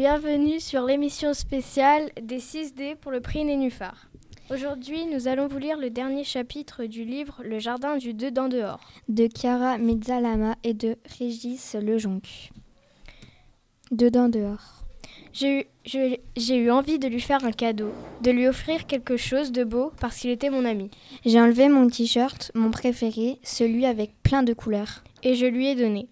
Bienvenue sur l'émission spéciale des 6D pour le prix Nénuphar. Aujourd'hui, nous allons vous lire le dernier chapitre du livre Le jardin du dedans dehors de Chiara Mezzalama et de Régis Lejonc. Dedans dehors. J'ai eu, j'ai eu envie de lui faire un cadeau, de lui offrir quelque chose de beau parce qu'il était mon ami. J'ai enlevé mon t-shirt, mon préféré, celui avec plein de couleurs. Et je lui ai donné.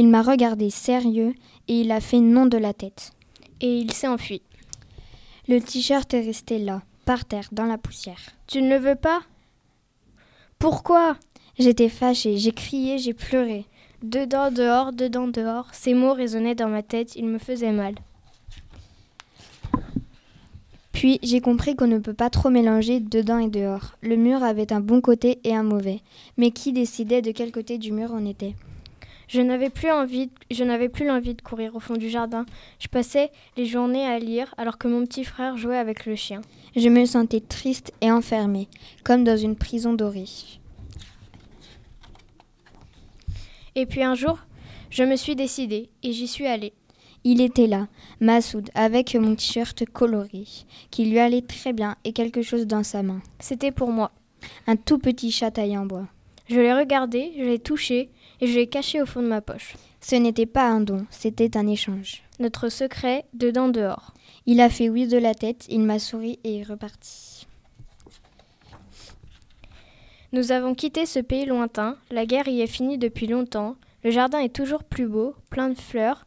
Il m'a regardé sérieux et il a fait non de la tête. Et il s'est enfui. Le t-shirt est resté là, par terre, dans la poussière. Tu ne le veux pas? Pourquoi? J'étais fâchée, j'ai crié, j'ai pleuré. Dedans, dehors, dedans, dehors, ces mots résonnaient dans ma tête, ils me faisaient mal. Puis j'ai compris qu'on ne peut pas trop mélanger dedans et dehors. Le mur avait un bon côté et un mauvais. Mais qui décidait de quel côté du mur on était? Je n'avais plus envie, je n'avais plus l'envie de courir au fond du jardin. Je passais les journées à lire alors que mon petit frère jouait avec le chien. Je me sentais triste et enfermée, comme dans une prison dorée. Et puis un jour, je me suis décidée et j'y suis allée. Il était là, Massoud, avec mon t-shirt coloré, qui lui allait très bien et quelque chose dans sa main. C'était pour moi. Un tout petit chat taillé en bois. Je l'ai regardé, je l'ai touché et je l'ai caché au fond de ma poche. Ce n'était pas un don, c'était un échange. Notre secret, dedans dehors. Il a fait oui de la tête, il m'a souri et est reparti. Nous avons quitté ce pays lointain, la guerre y est finie depuis longtemps, le jardin est toujours plus beau, plein de fleurs,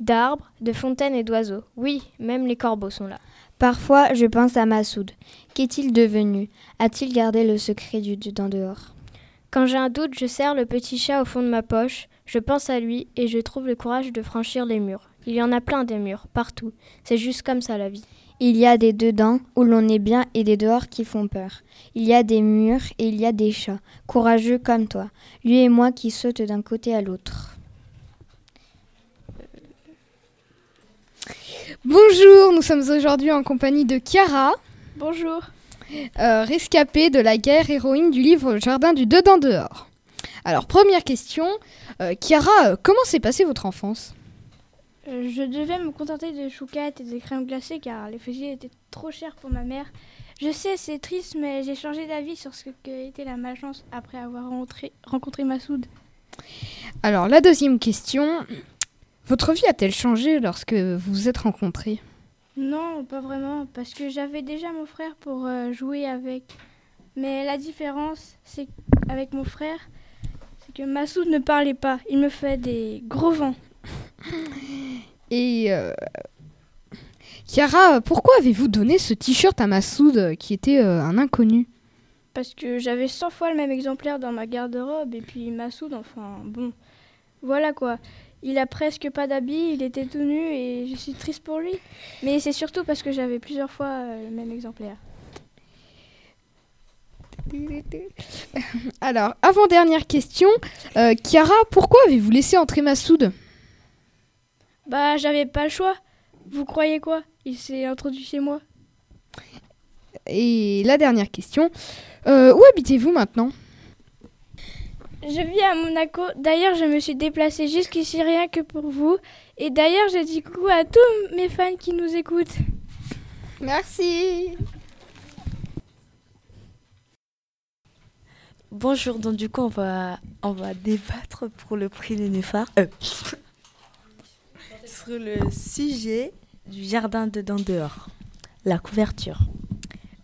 d'arbres, de fontaines et d'oiseaux. Oui, même les corbeaux sont là. Parfois, je pense à Massoud. Qu'est-il devenu? A-t-il gardé le secret du dedans dehors? Quand j'ai un doute, je serre le petit chat au fond de ma poche, je pense à lui et je trouve le courage de franchir les murs. Il y en a plein des murs, partout. C'est juste comme ça la vie. Il y a des dedans où l'on est bien et des dehors qui font peur. Il y a des murs et il y a des chats, courageux comme toi, lui et moi qui sautent d'un côté à l'autre. Bonjour, nous sommes aujourd'hui en compagnie de Chiara, Bonjour. Euh, rescapée de la guerre, héroïne du livre Jardin du Dedans Dehors. Alors, première question, euh, Chiara, euh, comment s'est passée votre enfance? Euh, Je devais me contenter de chouquettes et des crèmes glacées car les fusils étaient trop chers pour ma mère. Je sais, c'est triste, mais j'ai changé d'avis sur ce qu'était la malchance après avoir rencontré, rencontré Massoud. Alors, la deuxième question, votre vie a-t-elle changé lorsque vous vous êtes rencontrés? Non, pas vraiment, parce que j'avais déjà mon frère pour euh, jouer avec. Mais la différence, c'est avec mon frère, c'est que Massoud ne parlait pas. Il me fait des gros vents. Et euh, Chiara, pourquoi avez-vous donné ce t-shirt à Massoud euh, qui était euh, un inconnu? Parce que j'avais 100 fois le même exemplaire dans ma garde-robe. Et puis Massoud, enfin, bon. Voilà quoi. Il a presque pas d'habits, il était tout nu et je suis triste pour lui. Mais c'est surtout parce que j'avais plusieurs fois euh, le même exemplaire. Alors, avant-dernière question, euh, Chiara, pourquoi avez-vous laissé entrer Massoud? Bah, j'avais pas le choix. Vous croyez quoi? Il s'est introduit chez moi. Et la dernière question, euh, où habitez-vous maintenant? Je vis à Monaco. D'ailleurs, je me suis déplacée jusqu'ici rien que pour vous. Et d'ailleurs, je dis coucou à tous mes fans qui nous écoutent. Merci Bonjour, donc du coup on va, on va débattre pour le prix Nénuphar euh, sur le sujet du jardin dedans dehors, la couverture.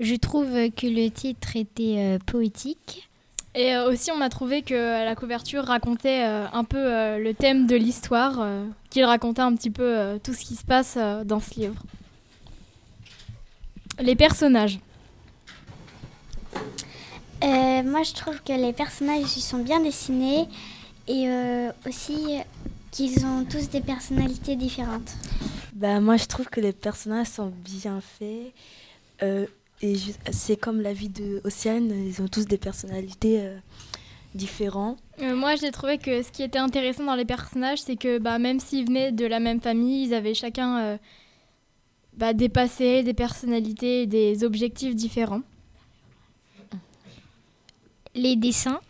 Je trouve que le titre était euh, poétique. Et euh, aussi, on a trouvé que euh, la couverture racontait euh, un peu euh, le thème de l'histoire, euh, qu'il racontait un petit peu euh, tout ce qui se passe euh, dans ce livre. Les personnages. Euh, moi, je trouve que les personnages ils sont bien dessinés et euh, aussi qu'ils ont tous des personnalités différentes. Bah, moi je trouve que les personnages sont bien faits. euh, et c'est comme la vie de Océane, ils ont tous des personnalités euh, différentes. Euh, moi, j'ai trouvé que ce qui était intéressant dans les personnages, c'est que bah, même s'ils venaient de la même famille, ils avaient chacun euh, bah, des passés, des personnalités des objectifs différents. Les dessins.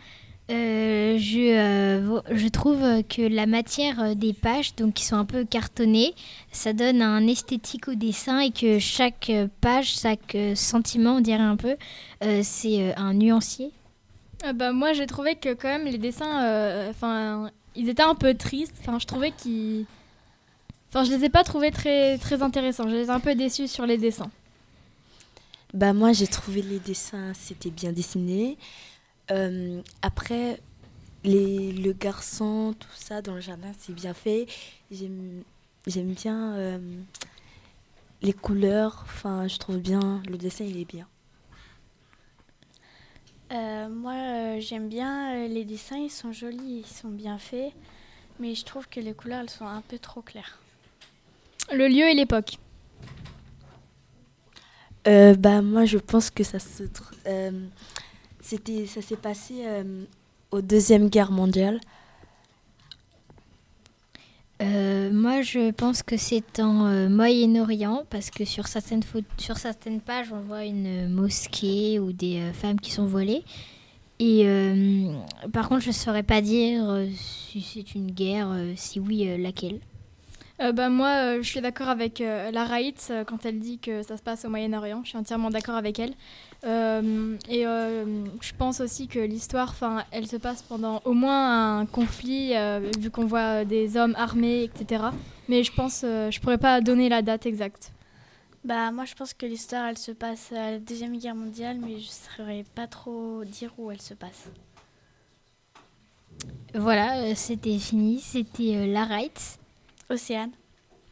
Euh, je, euh, je trouve que la matière euh, des pages, donc qui sont un peu cartonnées, ça donne un esthétique au dessin et que chaque page, chaque sentiment, on dirait un peu, c'est un nuancier. Ah bah, moi, j'ai trouvé que quand même les dessins, enfin, ils étaient un peu tristes. Enfin, je trouvais qu'ils, enfin, je les ai pas trouvés très très intéressants. Je les ai un peu déçus sur les dessins. Bah moi, j'ai trouvé les dessins, c'était bien dessiné. Euh, après, les, le garçon, tout ça dans le jardin, c'est bien fait. J'aime bien euh, les couleurs. Enfin, je trouve bien, le dessin, il est bien. Euh, moi, j'aime bien les dessins, ils sont jolis, ils sont bien faits. Mais je trouve que les couleurs, elles sont un peu trop claires. Le lieu et l'époque bah, Moi, je pense que ça se c'était, ça s'est passé euh, au Deuxième Guerre mondiale. Euh, moi, je pense que c'est en euh, Moyen-Orient parce que sur certaines, sur certaines pages, on voit une mosquée ou des femmes qui sont voilées. Et par contre, je ne saurais pas dire si c'est une guerre, si oui, laquelle. Bah, moi, je suis d'accord avec la Raït quand elle dit que ça se passe au Moyen-Orient. Je suis entièrement d'accord avec elle. Euh, et euh, je pense aussi que l'histoire, enfin, elle se passe pendant au moins un conflit, euh, vu qu'on voit des hommes armés, etc. Mais je pense, je pourrais pas donner la date exacte. Bah moi je pense que l'histoire elle se passe à la deuxième guerre mondiale, mais je saurais pas trop dire où elle se passe. Voilà, c'était fini. C'était la Wright, Océane,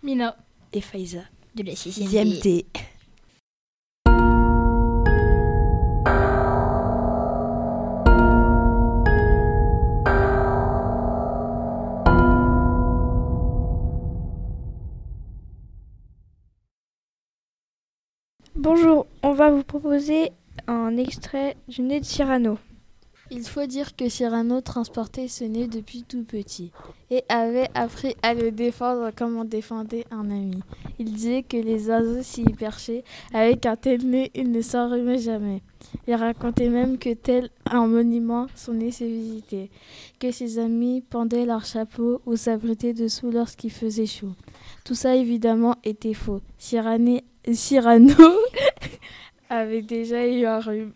Mina et Faiza de la sixième T. Bonjour, on va vous proposer un extrait du nez de Cyrano. Il faut dire que Cyrano transportait ce nez depuis tout petit et avait appris à le défendre comme on défendait un ami. Il disait que les oiseaux s'y perchaient avec un tel nez, il ne s'en jamais. Il racontait même que tel un monument son nez se visitait, que ses amis pendaient leurs chapeaux ou s'abritaient dessous lorsqu'il faisait chaud. Tout ça évidemment était faux. Cyrano avait déjà eu un rhume.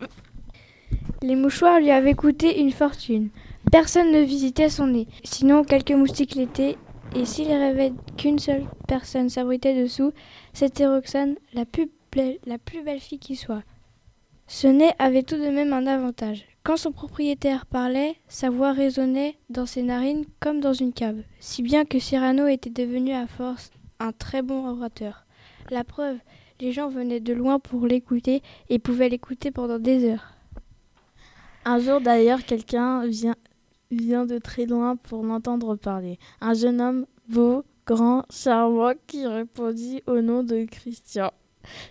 Les mouchoirs lui avaient coûté une fortune. Personne ne visitait son nez, sinon quelques moustiques l'étaient, et s'il rêvait qu'une seule personne s'abritait dessous, c'était Roxane, la plus, la plus belle fille qui soit. Ce nez avait tout de même un avantage. Quand son propriétaire parlait, sa voix résonnait dans ses narines comme dans une cave, si bien que Cyrano était devenu à force un très bon orateur. La preuve, les gens venaient de loin pour l'écouter et pouvaient l'écouter pendant des heures. Un jour d'ailleurs, quelqu'un vient, de très loin pour l'entendre parler. Un jeune homme beau, grand, charmant qui répondit au nom de Christian.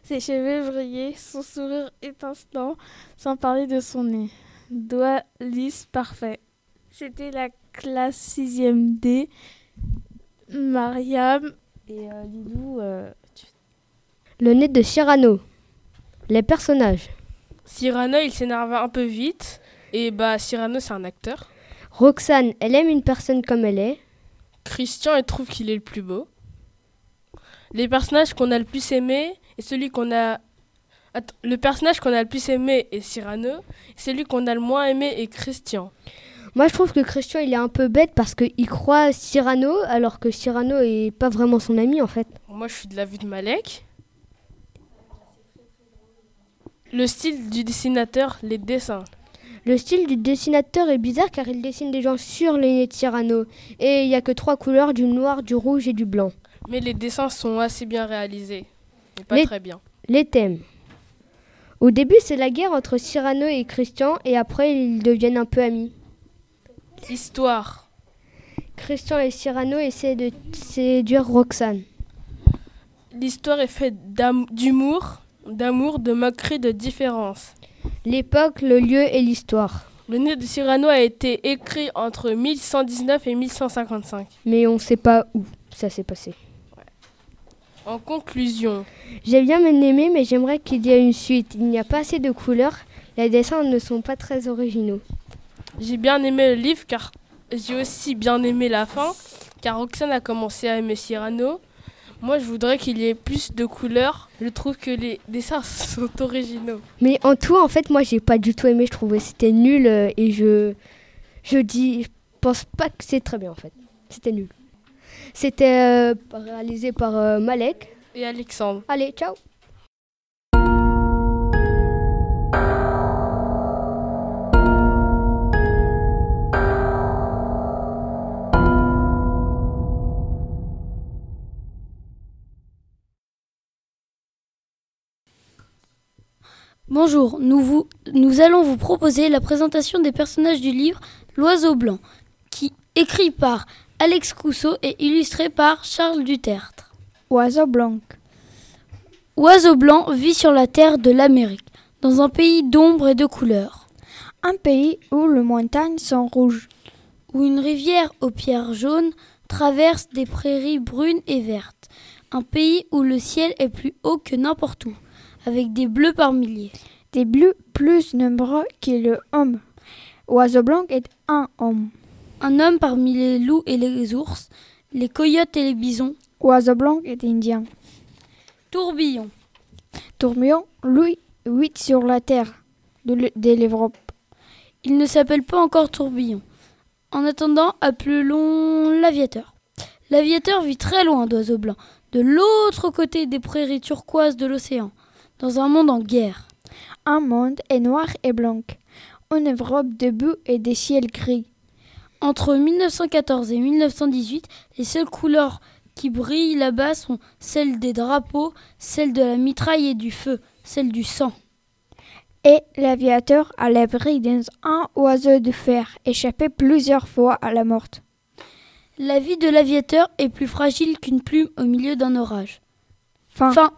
Ses cheveux brillaient, son sourire étincelant, sans parler de son nez. Doigt lisse parfait. C'était la classe 6e D. Mariam et euh, euh, le nez de Cyrano. Les personnages. Cyrano, il s'énerve un peu vite. Et bah, Cyrano, c'est un acteur. Roxane, elle aime une personne comme elle est. Christian, elle trouve qu'il est le plus beau. Les personnages qu'on a le plus aimé et celui qu'on a. le personnage qu'on a le plus aimé est Cyrano. Celui qu'on a le moins aimé est Christian. Moi, je trouve que Christian, il est un peu bête parce qu'il croit Cyrano, alors que Cyrano est pas vraiment son ami en fait. Moi, je suis de la vue de Malek. Le style du dessinateur, les dessins. Le style du dessinateur est bizarre car il dessine des gens sur les nez de Cyrano. Et il n'y a que trois couleurs, du noir, du rouge et du blanc. Mais les dessins sont assez bien réalisés. Mais pas très bien. Les thèmes. Au début, c'est la guerre entre Cyrano et Christian et après, ils deviennent un peu amis. Histoire. Christian et Cyrano essaient de séduire Roxane. L'histoire est faite d'humour, d'amour, de moquerie, de différence. L'époque, le lieu et l'histoire. Le nez de Cyrano a été écrit entre 1119 et 1155. Mais on ne sait pas où ça s'est passé. En conclusion. J'ai bien aimé, mais j'aimerais qu'il y ait une suite. Il n'y a pas assez de couleurs. Les dessins ne sont pas très originaux. j'ai bien aimé le livre car j'ai aussi bien aimé la fin car Roxane a commencé à aimer Cyrano. Moi, je voudrais qu'il y ait plus de couleurs. Je trouve que les dessins sont originaux. Mais en tout, en fait, moi, j'ai pas du tout aimé. Je trouvais que c'était nul euh, et je, je dis, je pense pas que c'est très bien en fait. C'était nul. C'était euh, réalisé par euh, Malek. Et Alexandre. Allez, ciao. Bonjour, nous, vous, nous allons vous proposer la présentation des personnages du livre L'oiseau blanc, qui écrit par Alex Cousseau et illustré par Charles Dutertre. Oiseau blanc. Oiseau blanc vit sur la terre de l'Amérique, dans un pays d'ombre et de couleurs. Un pays où les montagnes sont rouges. Où une rivière aux pierres jaunes traverse des prairies brunes et vertes. Un pays où le ciel est plus haut que n'importe où avec des bleus par milliers. Des bleus plus nombreux que le homme. Oiseau blanc est un homme. Un homme parmi les loups et les ours, les coyotes et les bisons. Oiseau blanc est indien. Tourbillon. Tourbillon, lui, vit sur la terre de l'Europe. Il ne s'appelle pas encore tourbillon. En attendant, appelons l'aviateur. L'aviateur vit très loin d'oiseau blanc, de l'autre côté des prairies turquoises de l'océan dans un monde en guerre. Un monde est noir et blanc, une Europe de boue et des ciels gris. Entre 1914 et 1918, les seules couleurs qui brillent là-bas sont celles des drapeaux, celles de la mitraille et du feu, celles du sang. Et l'aviateur, à l'abri d'un oiseau de fer, échappait plusieurs fois à la mort. La vie de l'aviateur est plus fragile qu'une plume au milieu d'un orage. Fin. fin.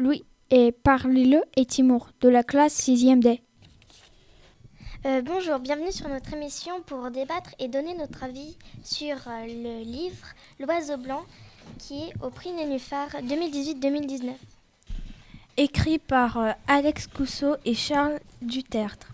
Louis et parlez-le et Timur de la classe 6e D. Euh, bonjour, bienvenue sur notre émission pour débattre et donner notre avis sur euh, le livre L'oiseau blanc qui est au prix Nénuphar 2018-2019. Écrit par euh, Alex Cousseau et Charles Dutertre.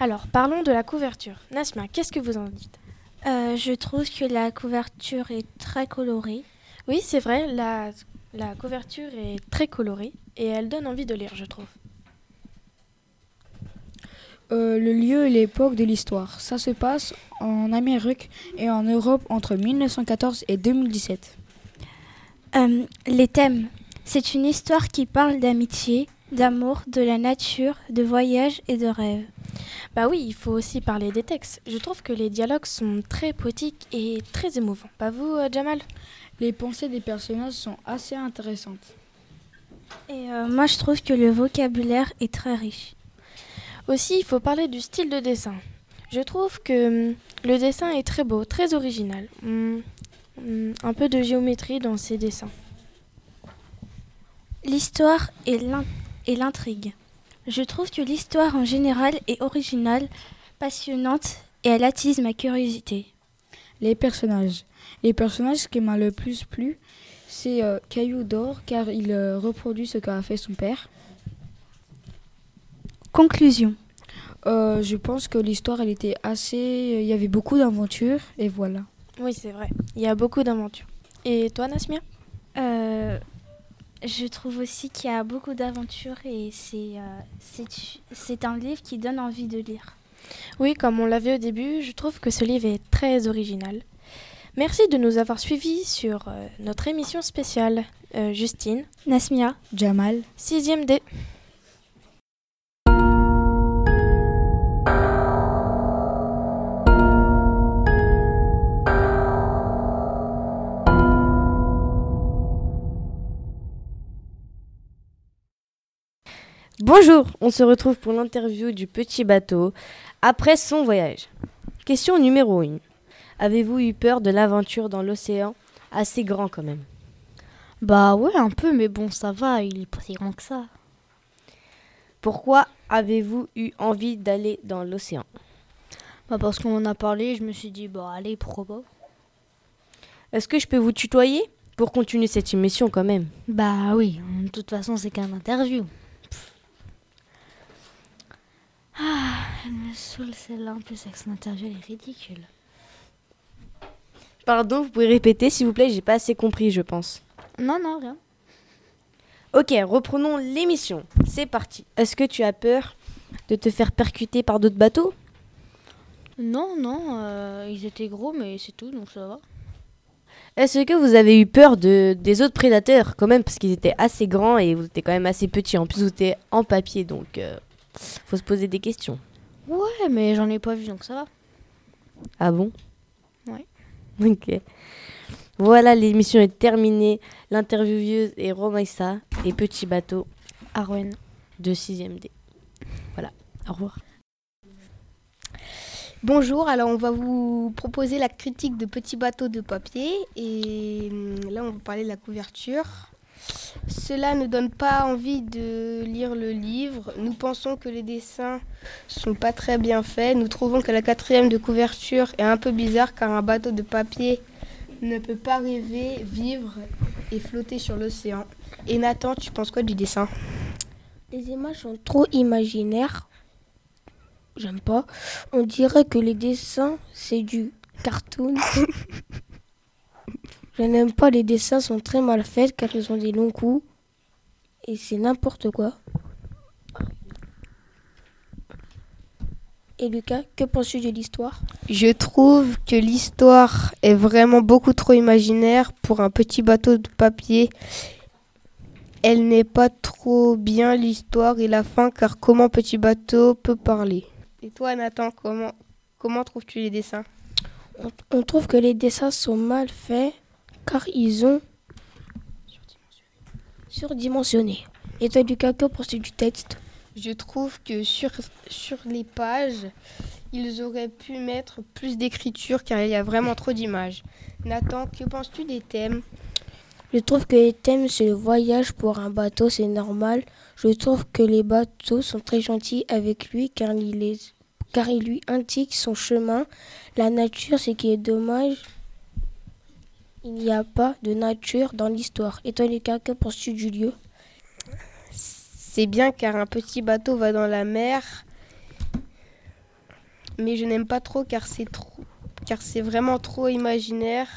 Alors, parlons de la couverture. Nasma, qu'est-ce que vous en dites? Je trouve que la couverture est très colorée. Oui, c'est vrai, la la couverture est très colorée et elle donne envie de lire, je trouve. Euh, le lieu et l'époque de l'histoire. Ça se passe en Amérique et en Europe entre 1914 et 2017. Euh, les thèmes. C'est une histoire qui parle d'amitié, d'amour, de la nature, de voyage et de rêve. Bah oui, il faut aussi parler des textes. Je trouve que les dialogues sont très poétiques et très émouvants. Pas vous, euh, Jamal? Les pensées des personnages sont assez intéressantes. Et euh, moi, je trouve que le vocabulaire est très riche. Aussi, il faut parler du style de dessin. Je trouve que hum, le dessin est très beau, très original. Hum, hum, un peu de géométrie dans ses dessins. L'histoire et l'intrigue. Je trouve que l'histoire en général est originale, passionnante et elle attise ma curiosité. Les personnages. Les personnages qui m'a le plus plu, c'est euh, Caillou d'or, car il euh, reproduit ce qu'a fait son père. Conclusion. Euh, je pense que l'histoire, elle était assez. Il y avait beaucoup d'aventures, et voilà. Oui, c'est vrai. Il y a beaucoup d'aventures. Et toi, Nasmia? Je trouve aussi qu'il y a beaucoup d'aventures et c'est c'est un livre qui donne envie de lire. Oui, comme on l'avait au début, je trouve que ce livre est très original. Merci de nous avoir suivis sur euh, notre émission spéciale. Euh, Justine, Nasmia, Jamal, 6ème D. Bonjour, on se retrouve pour l'interview du petit bateau après son voyage. Question numéro 1. Avez-vous eu peur de l'aventure dans l'océan? Assez grand quand même. Bah ouais, un peu, mais bon, ça va, il est pas si grand que ça. Pourquoi avez-vous eu envie d'aller dans l'océan? Bah parce qu'on en a parlé, je me suis dit, bah allez, pourquoi pas Est-ce que je peux vous tutoyer? Pour continuer cette émission quand même. Bah oui, de toute façon, c'est qu'un interview. elle me saoule celle-là en plus avec son interview, elle est ridicule. Pardon, vous pouvez répéter s'il vous plaît, j'ai pas assez compris, je pense. Non, non, rien. Ok, reprenons l'émission. C'est parti. Est-ce que tu as peur de te faire percuter par d'autres bateaux? Non, non, euh, ils étaient gros, mais c'est tout, donc ça va. Est-ce que vous avez eu peur de, des autres prédateurs quand même Parce qu'ils étaient assez grands et vous étiez quand même assez petits. En plus, vous étiez en papier, donc euh, faut se poser des questions. Ouais, mais j'en ai pas vu, donc ça va. Ah bon? Ok. Voilà, l'émission est terminée. L'intervieweuse est Romaïssa et Petit Bateau Arwen de 6ème D. Voilà, au revoir. Bonjour, alors on va vous proposer la critique de petits bateaux de papier et hum, là on va parler de la couverture. Cela ne donne pas envie de lire le livre. Nous pensons que les dessins sont pas très bien faits. Nous trouvons que la quatrième de couverture est un peu bizarre car un bateau de papier ne peut pas rêver, vivre et flotter sur l'océan. Et Nathan, tu penses quoi du dessin? Les images sont trop imaginaires. J'aime pas. On dirait que les dessins, c'est du cartoon. Je n'aime pas les dessins, sont très mal faits car ils ont des longs coups. Et c'est n'importe quoi. Et Lucas, que penses-tu de l'histoire? Je trouve que l'histoire est vraiment beaucoup trop imaginaire pour un petit bateau de papier. Elle n'est pas trop bien l'histoire et la fin car comment petit bateau peut parler? Et toi Nathan, comment, comment trouves-tu les dessins? On, on trouve que les dessins sont mal faits car ils ont surdimensionné. Et toi Lucas, que penses-tu du texte Je trouve que sur, sur les pages, ils auraient pu mettre plus d'écriture car il y a vraiment trop d'images. Nathan, que penses-tu des thèmes? Je trouve que les thèmes, c'est le voyage pour un bateau, c'est normal. Je trouve que les bateaux sont très gentils avec lui car il, les, car il lui indique son chemin. La nature, ce qui est dommage, il n'y a pas de nature dans l'histoire. Et toi, Lucas, que penses-tu du lieu? C'est bien car un petit bateau va dans la mer. Mais je n'aime pas trop car c'est trop car c'est vraiment trop imaginaire.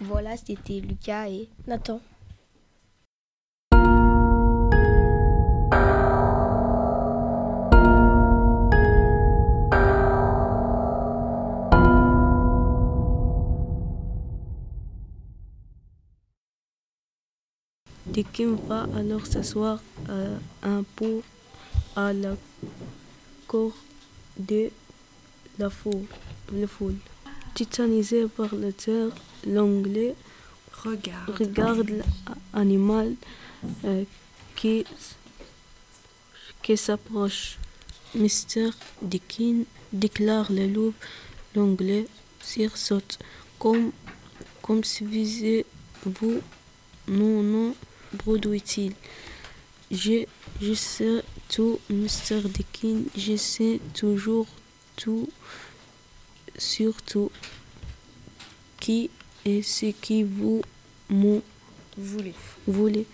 Voilà, c'était Lucas et Nathan. Dekim va alors s'asseoir à un pot à la cour de la foule. La foule. Titanisé par la terre, l'anglais regarde, regarde l'animal euh, qui, qui s'approche. Mister Dekin déclare le loup. L'anglais sursaute. Comme, comme si visez-vous non, non, bredouille-t-il. Je, je sais tout, Mr. Dekin, je sais toujours tout, surtout qui est ce qui vous voulez. voulez.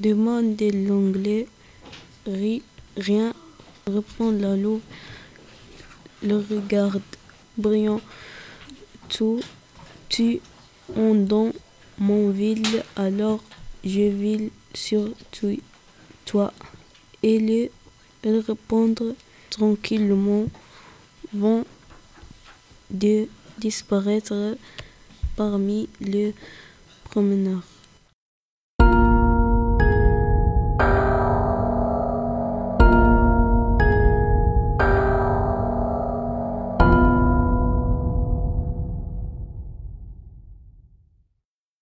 Demande l'anglais, ri, rien, répond la louve, le regarde brillant, tout, tu, on dans mon ville, alors je vil sur toi. Et le répondre tranquillement vont de disparaître parmi les promeneurs.